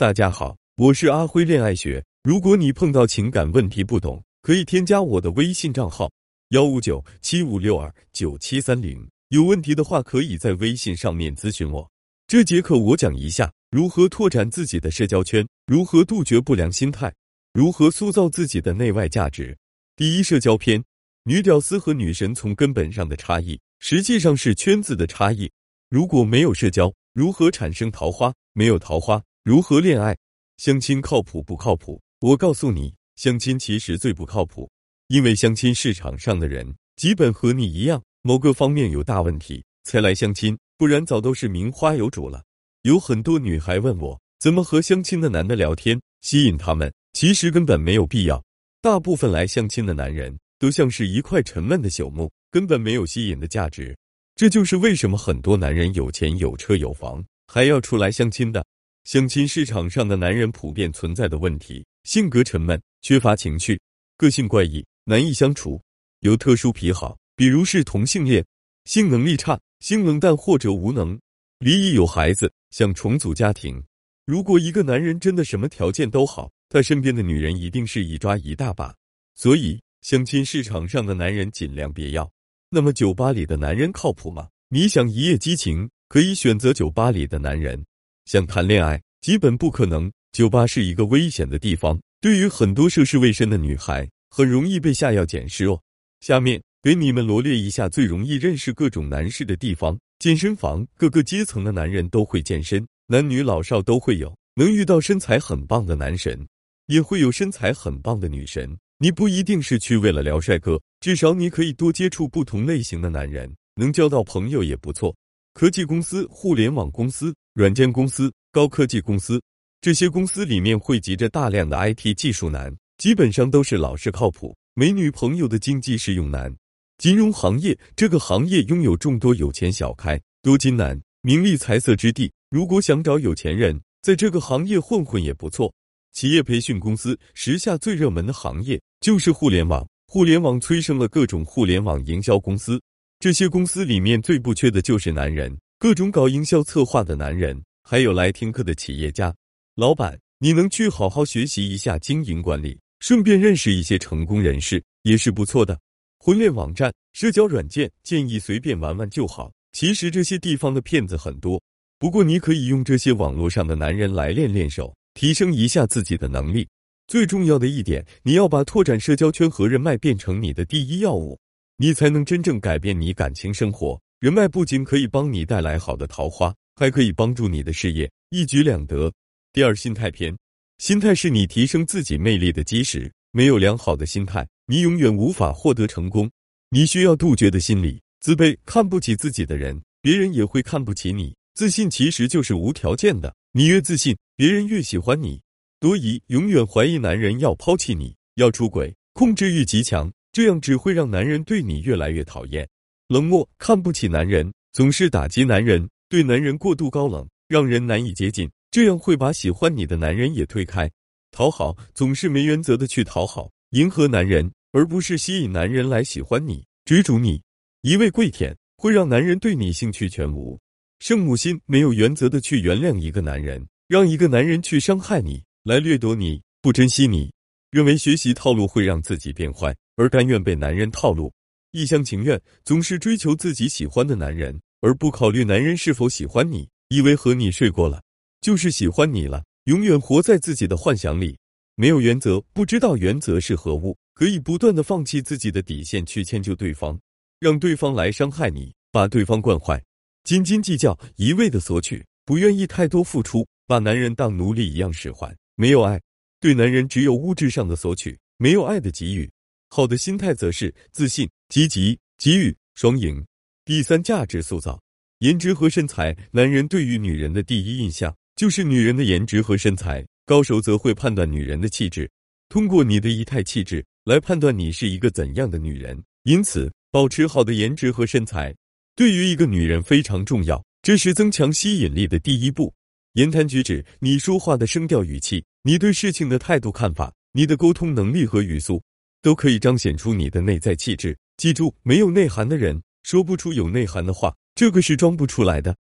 大家好，我是阿辉恋爱学。如果你碰到情感问题不懂，可以添加我的微信账号幺五九七五六二九七三零。有问题的话，可以在微信上面咨询我。这节课我讲一下如何拓展自己的社交圈，如何杜绝不良心态，如何塑造自己的内外价值。第一，社交篇：女屌丝和女神从根本上的差异，实际上是圈子的差异。如果没有社交，如何产生桃花？没有桃花？如何恋爱？相亲靠谱不靠谱？我告诉你，相亲其实最不靠谱，因为相亲市场上的人基本和你一样，某个方面有大问题才来相亲，不然早都是名花有主了。有很多女孩问我，怎么和相亲的男的聊天吸引他们？其实根本没有必要。大部分来相亲的男人都像是一块沉闷的朽木，根本没有吸引的价值。这就是为什么很多男人有钱有车有房还要出来相亲的。相亲市场上的男人普遍存在的问题：性格沉闷，缺乏情趣，个性怪异，难以相处，有特殊癖好，比如是同性恋，性能力差，性冷淡或者无能，离异有孩子，想重组家庭。如果一个男人真的什么条件都好，他身边的女人一定是一抓一大把。所以，相亲市场上的男人尽量别要。那么，酒吧里的男人靠谱吗？你想一夜激情，可以选择酒吧里的男人。想谈恋爱，基本不可能。酒吧是一个危险的地方，对于很多涉世未深的女孩，很容易被下药捡尸哦。下面给你们罗列一下最容易认识各种男士的地方：健身房，各个阶层的男人都会健身，男女老少都会有，能遇到身材很棒的男神，也会有身材很棒的女神。你不一定是去为了聊帅哥，至少你可以多接触不同类型的男人，能交到朋友也不错。科技公司、互联网公司。软件公司、高科技公司，这些公司里面汇集着大量的 IT 技术男，基本上都是老实靠谱、没女朋友的经济适用男。金融行业这个行业拥有众多有钱小开、多金男，名利财色之地。如果想找有钱人，在这个行业混混也不错。企业培训公司时下最热门的行业就是互联网，互联网催生了各种互联网营销公司，这些公司里面最不缺的就是男人。各种搞营销策划的男人，还有来听课的企业家、老板，你能去好好学习一下经营管理，顺便认识一些成功人士，也是不错的。婚恋网站、社交软件，建议随便玩玩就好。其实这些地方的骗子很多，不过你可以用这些网络上的男人来练练手，提升一下自己的能力。最重要的一点，你要把拓展社交圈和人脉变成你的第一要务，你才能真正改变你感情生活。人脉不仅可以帮你带来好的桃花，还可以帮助你的事业，一举两得。第二，心态篇，心态是你提升自己魅力的基石。没有良好的心态，你永远无法获得成功。你需要杜绝的心理：自卑、看不起自己的人，别人也会看不起你。自信其实就是无条件的，你越自信，别人越喜欢你。多疑，永远怀疑男人要抛弃你，要出轨，控制欲极强，这样只会让男人对你越来越讨厌。冷漠，看不起男人，总是打击男人，对男人过度高冷，让人难以接近，这样会把喜欢你的男人也推开。讨好，总是没原则的去讨好、迎合男人，而不是吸引男人来喜欢你、追逐你。一味跪舔，会让男人对你兴趣全无。圣母心，没有原则的去原谅一个男人，让一个男人去伤害你，来掠夺你，不珍惜你，认为学习套路会让自己变坏，而甘愿被男人套路。一厢情愿，总是追求自己喜欢的男人，而不考虑男人是否喜欢你。以为和你睡过了，就是喜欢你了。永远活在自己的幻想里，没有原则，不知道原则是何物，可以不断的放弃自己的底线去迁就对方，让对方来伤害你，把对方惯坏。斤斤计较，一味的索取，不愿意太多付出，把男人当奴隶一样使唤。没有爱，对男人只有物质上的索取，没有爱的给予。好的心态则是自信、积极、给予双赢。第三，价值塑造，颜值和身材。男人对于女人的第一印象就是女人的颜值和身材，高手则会判断女人的气质，通过你的仪态气质来判断你是一个怎样的女人。因此，保持好的颜值和身材对于一个女人非常重要，这是增强吸引力的第一步。言谈举止，你说话的声调语气，你对事情的态度看法，你的沟通能力和语速。都可以彰显出你的内在气质。记住，没有内涵的人说不出有内涵的话，这个是装不出来的。